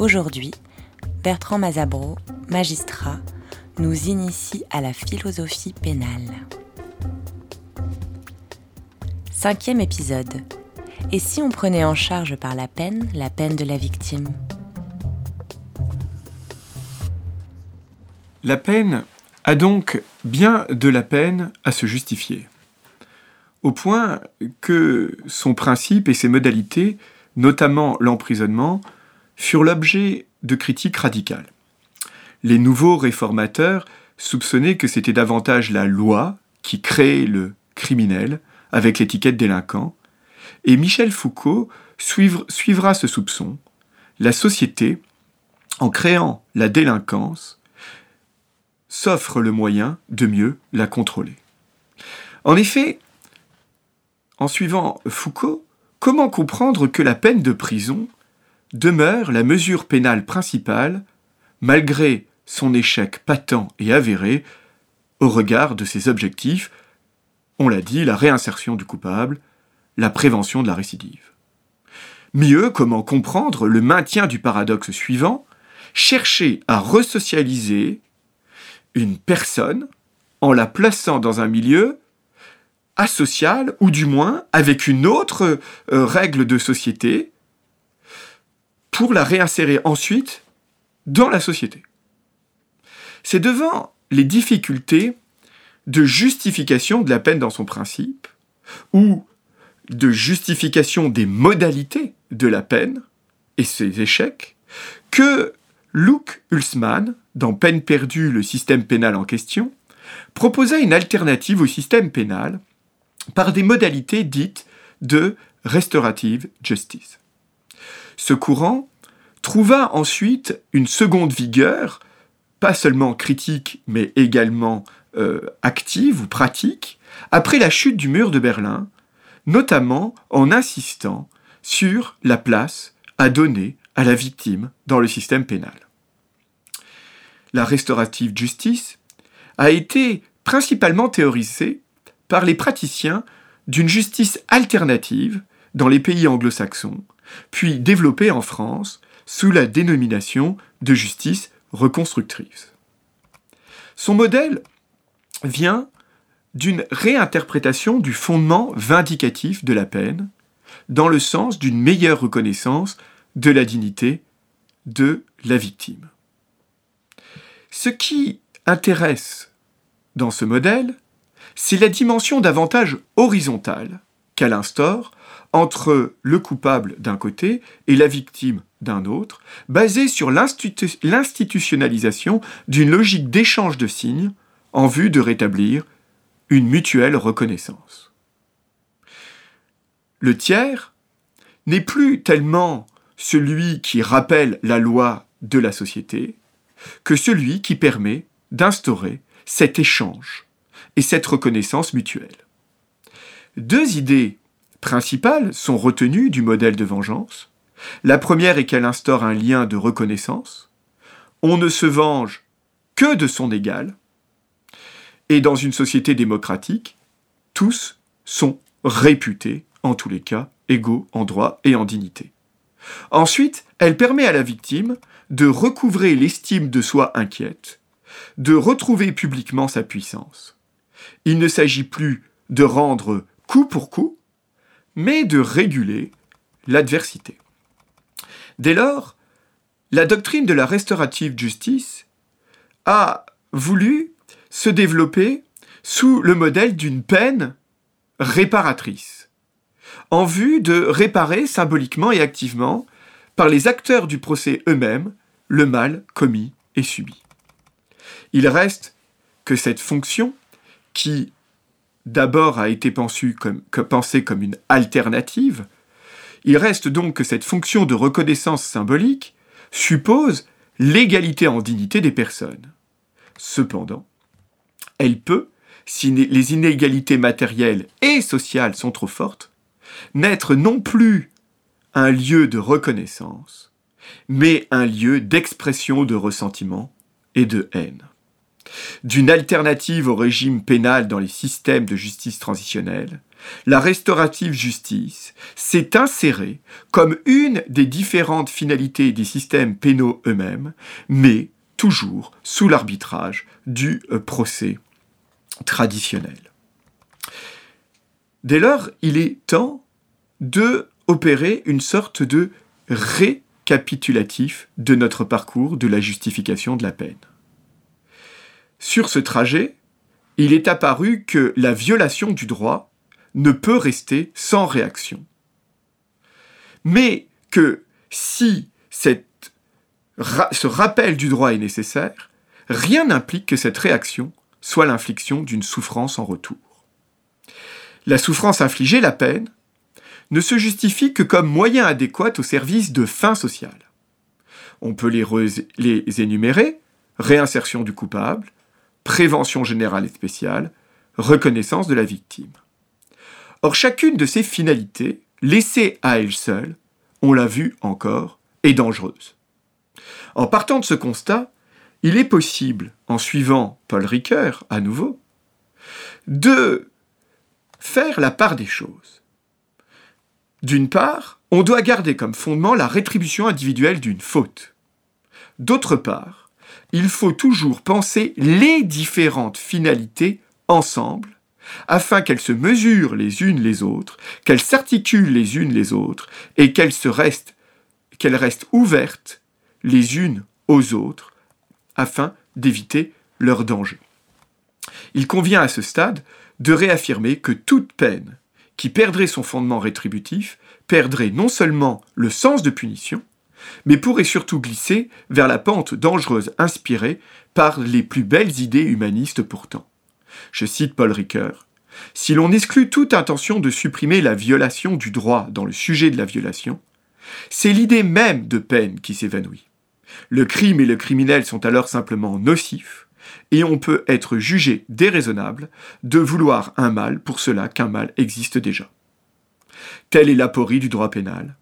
Aujourd'hui, Bertrand Mazabro, magistrat, nous initie à la philosophie pénale. Cinquième épisode. Et si on prenait en charge par la peine la peine de la victime? La peine a donc bien de la peine à se justifier, au point que son principe et ses modalités, notamment l'emprisonnement, furent l'objet de critiques radicales. Les nouveaux réformateurs soupçonnaient que c'était davantage la loi qui créait le criminel avec l'étiquette délinquant, et Michel Foucault suivra ce soupçon. La société, en créant la délinquance, s'offre le moyen de mieux la contrôler. En effet, en suivant Foucault, comment comprendre que la peine de prison demeure la mesure pénale principale, malgré son échec patent et avéré, au regard de ses objectifs, on l'a dit, la réinsertion du coupable, la prévention de la récidive. Mieux, comment comprendre le maintien du paradoxe suivant, chercher à resocialiser une personne en la plaçant dans un milieu asocial, ou du moins avec une autre euh, règle de société, pour la réinsérer ensuite dans la société. C'est devant les difficultés de justification de la peine dans son principe, ou de justification des modalités de la peine et ses échecs, que Luke Hulsmann, dans Peine perdue, le système pénal en question, proposa une alternative au système pénal par des modalités dites de restorative justice. Ce courant trouva ensuite une seconde vigueur, pas seulement critique, mais également euh, active ou pratique, après la chute du mur de Berlin, notamment en insistant sur la place à donner à la victime dans le système pénal. La restorative justice a été principalement théorisée par les praticiens d'une justice alternative dans les pays anglo-saxons, puis développée en France sous la dénomination de justice reconstructrice. Son modèle vient d'une réinterprétation du fondement vindicatif de la peine, dans le sens d'une meilleure reconnaissance de la dignité de la victime. Ce qui intéresse dans ce modèle, c'est la dimension davantage horizontale qu'elle instaure entre le coupable d'un côté et la victime d'un autre, basée sur l'institutionnalisation d'une logique d'échange de signes en vue de rétablir une mutuelle reconnaissance. Le tiers n'est plus tellement celui qui rappelle la loi de la société que celui qui permet d'instaurer cet échange et cette reconnaissance mutuelle. Deux idées principales sont retenues du modèle de vengeance. La première est qu'elle instaure un lien de reconnaissance. On ne se venge que de son égal, et dans une société démocratique, tous sont réputés, en tous les cas, égaux en droit et en dignité. Ensuite, elle permet à la victime de recouvrer l'estime de soi inquiète, de retrouver publiquement sa puissance. Il ne s'agit plus de rendre coup pour coup, mais de réguler l'adversité. Dès lors, la doctrine de la restaurative justice a voulu se développer sous le modèle d'une peine réparatrice, en vue de réparer symboliquement et activement, par les acteurs du procès eux-mêmes, le mal commis et subi. Il reste que cette fonction, qui d'abord a été pensée comme, comme une alternative, il reste donc que cette fonction de reconnaissance symbolique suppose l'égalité en dignité des personnes. Cependant, elle peut, si les inégalités matérielles et sociales sont trop fortes, n'être non plus un lieu de reconnaissance, mais un lieu d'expression de ressentiment et de haine. D'une alternative au régime pénal dans les systèmes de justice transitionnelle, la restaurative justice s'est insérée comme une des différentes finalités des systèmes pénaux eux-mêmes, mais toujours sous l'arbitrage du euh, procès traditionnel. Dès lors, il est temps de opérer une sorte de récapitulatif de notre parcours de la justification de la peine. Sur ce trajet, il est apparu que la violation du droit ne peut rester sans réaction. Mais que si ce rappel du droit est nécessaire, rien n'implique que cette réaction soit l'infliction d'une souffrance en retour. La souffrance infligée, la peine, ne se justifie que comme moyen adéquat au service de fins sociales. On peut les énumérer réinsertion du coupable, prévention générale et spéciale, reconnaissance de la victime. Or, chacune de ces finalités, laissée à elle seule, on l'a vu encore, est dangereuse. En partant de ce constat, il est possible, en suivant Paul Ricoeur à nouveau, de faire la part des choses. D'une part, on doit garder comme fondement la rétribution individuelle d'une faute. D'autre part, il faut toujours penser les différentes finalités ensemble afin qu'elles se mesurent les unes les autres, qu'elles s'articulent les unes les autres, et qu'elles restent, qu'elles restent ouvertes les unes aux autres, afin d'éviter leur danger. Il convient à ce stade de réaffirmer que toute peine qui perdrait son fondement rétributif perdrait non seulement le sens de punition, mais pourrait surtout glisser vers la pente dangereuse inspirée par les plus belles idées humanistes pourtant. Je cite Paul Ricoeur. Si l'on exclut toute intention de supprimer la violation du droit dans le sujet de la violation, c'est l'idée même de peine qui s'évanouit. Le crime et le criminel sont alors simplement nocifs, et on peut être jugé déraisonnable de vouloir un mal pour cela qu'un mal existe déjà. Telle est l'aporie du droit pénal.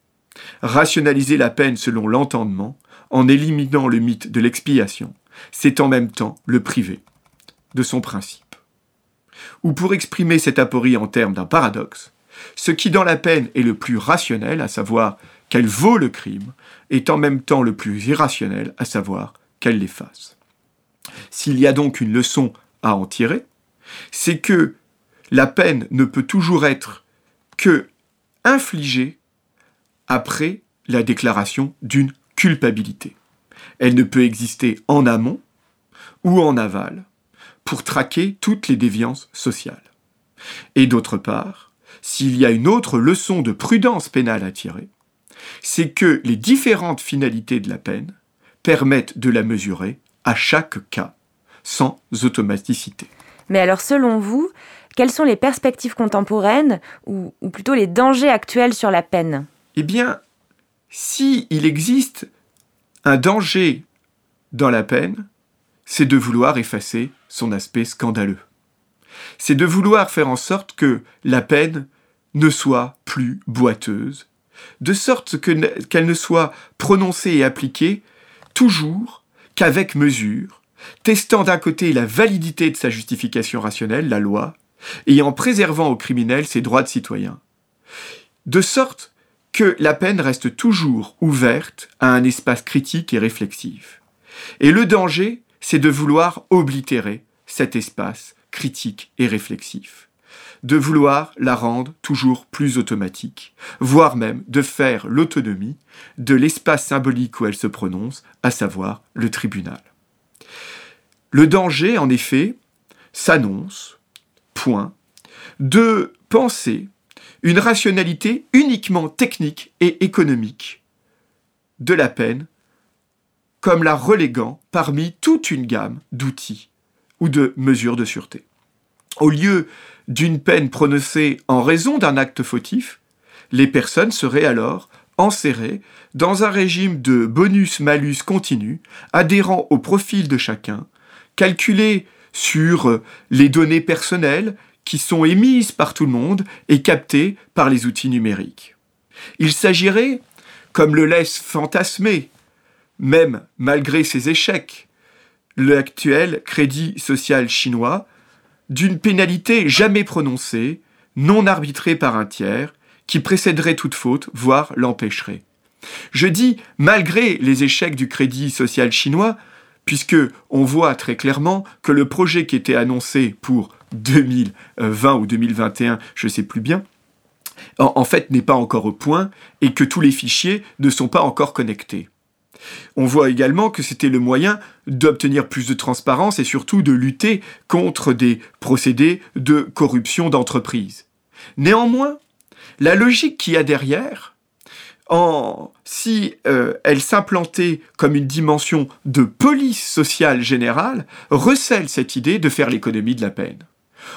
Rationaliser la peine selon l'entendement, en éliminant le mythe de l'expiation, c'est en même temps le priver de son principe ou pour exprimer cette aporie en termes d'un paradoxe, ce qui dans la peine est le plus rationnel, à savoir qu'elle vaut le crime, est en même temps le plus irrationnel, à savoir qu'elle l'efface. S'il y a donc une leçon à en tirer, c'est que la peine ne peut toujours être que infligée après la déclaration d'une culpabilité. Elle ne peut exister en amont ou en aval, pour traquer toutes les déviances sociales. Et d'autre part, s'il y a une autre leçon de prudence pénale à tirer, c'est que les différentes finalités de la peine permettent de la mesurer à chaque cas, sans automaticité. Mais alors selon vous, quelles sont les perspectives contemporaines, ou, plutôt les dangers actuels sur la peine? Eh bien, s'il il existe un danger dans la peine, c'est de vouloir effacer son aspect scandaleux. C'est de vouloir faire en sorte que la peine ne soit plus boiteuse, de sorte qu'elle ne soit prononcée et appliquée toujours qu'avec mesure, testant d'un côté la validité de sa justification rationnelle, la loi, et en préservant au criminel ses droits de citoyen. De sorte que la peine reste toujours ouverte à un espace critique et réflexif. Et le danger, c'est de vouloir oblitérer cet espace critique et réflexif, de vouloir la rendre toujours plus automatique, voire même de faire l'autonomie de l'espace symbolique où elle se prononce, à savoir le tribunal. Le danger, en effet, s'annonce, point, de penser une rationalité uniquement technique et économique de la peine comme la reléguant parmi toute une gamme d'outils ou de mesures de sûreté. Au lieu d'une peine prononcée en raison d'un acte fautif, les personnes seraient alors enserrés dans un régime de bonus-malus continu, adhérant au profil de chacun, calculé sur les données personnelles qui sont émises par tout le monde et captées par les outils numériques. Il s'agirait, comme le laisse fantasmer, même malgré ses échecs, l'actuel crédit social chinois, d'une pénalité jamais prononcée, non arbitrée par un tiers, qui précéderait toute faute, voire l'empêcherait. Je dis malgré les échecs du crédit social chinois, puisque on voit très clairement que le projet qui était annoncé pour 2020 ou 2021, je ne sais plus bien, en, fait n'est pas encore au point et que tous les fichiers ne sont pas encore connectés. On voit également que c'était le moyen d'obtenir plus de transparence et surtout de lutter contre des procédés de corruption d'entreprise. Néanmoins, la logique qu'il y a derrière, si euh, elle s'implantait comme une dimension de police sociale générale, recèle cette idée de faire l'économie de la peine.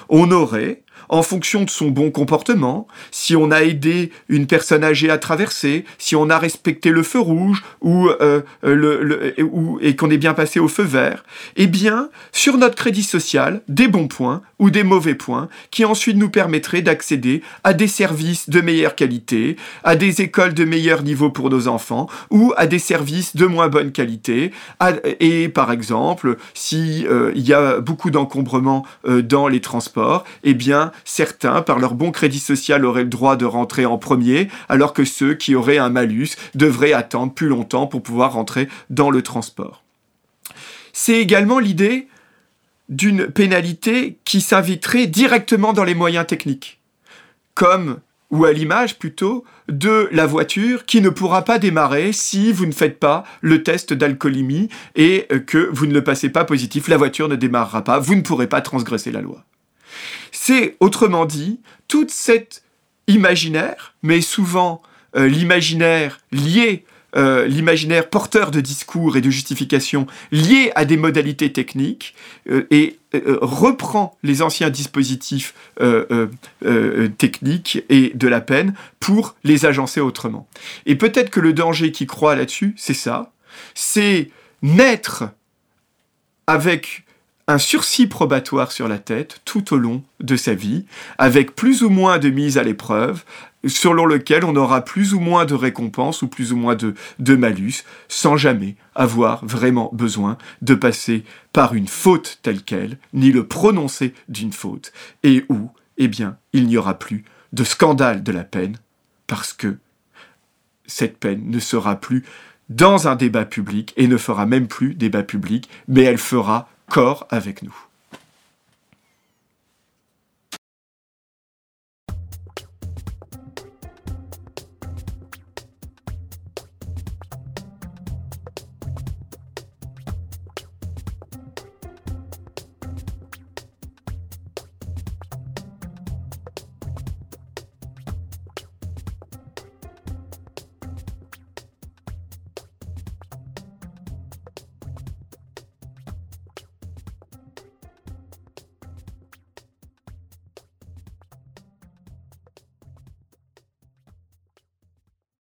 On aurait en fonction de son bon comportement, si on a aidé une personne âgée à traverser, si on a respecté le feu rouge ou, euh, le, ou et qu'on est bien passé au feu vert, eh bien, sur notre crédit social, des bons points ou des mauvais points qui ensuite nous permettraient d'accéder à des services de meilleure qualité, à des écoles de meilleur niveau pour nos enfants ou à des services de moins bonne qualité. et par exemple, si euh, il y a beaucoup d'encombrement euh, dans les transports, eh bien, certains, par leur bon crédit social, auraient le droit de rentrer en premier, alors que ceux qui auraient un malus devraient attendre plus longtemps pour pouvoir rentrer dans le transport. C'est également l'idée d'une pénalité qui s'inviterait directement dans les moyens techniques, comme ou à l'image plutôt de la voiture qui ne pourra pas démarrer si vous ne faites pas le test d'alcoolémie et que vous ne le passez pas positif, la voiture ne démarrera pas, vous ne pourrez pas transgresser la loi. C'est autrement dit toute cette imaginaire, mais souvent euh, l'imaginaire lié, euh, l'imaginaire porteur de discours et de justifications lié à des modalités techniques euh, et reprend les anciens dispositifs techniques et de la peine pour les agencer autrement. Et peut-être que le danger qui croit là-dessus, c'est ça, c'est naître avec un sursis probatoire sur la tête tout au long de sa vie, avec plus ou moins de mise à l'épreuve, selon lequel on aura plus ou moins de récompenses ou plus ou moins de, de malus, sans jamais avoir vraiment besoin de passer par une faute telle qu'elle, ni le prononcer d'une faute, et où, eh bien, il n'y aura plus de scandale de la peine, parce que cette peine ne sera plus dans un débat public et ne fera même plus débat public, mais elle fera corps avec nous.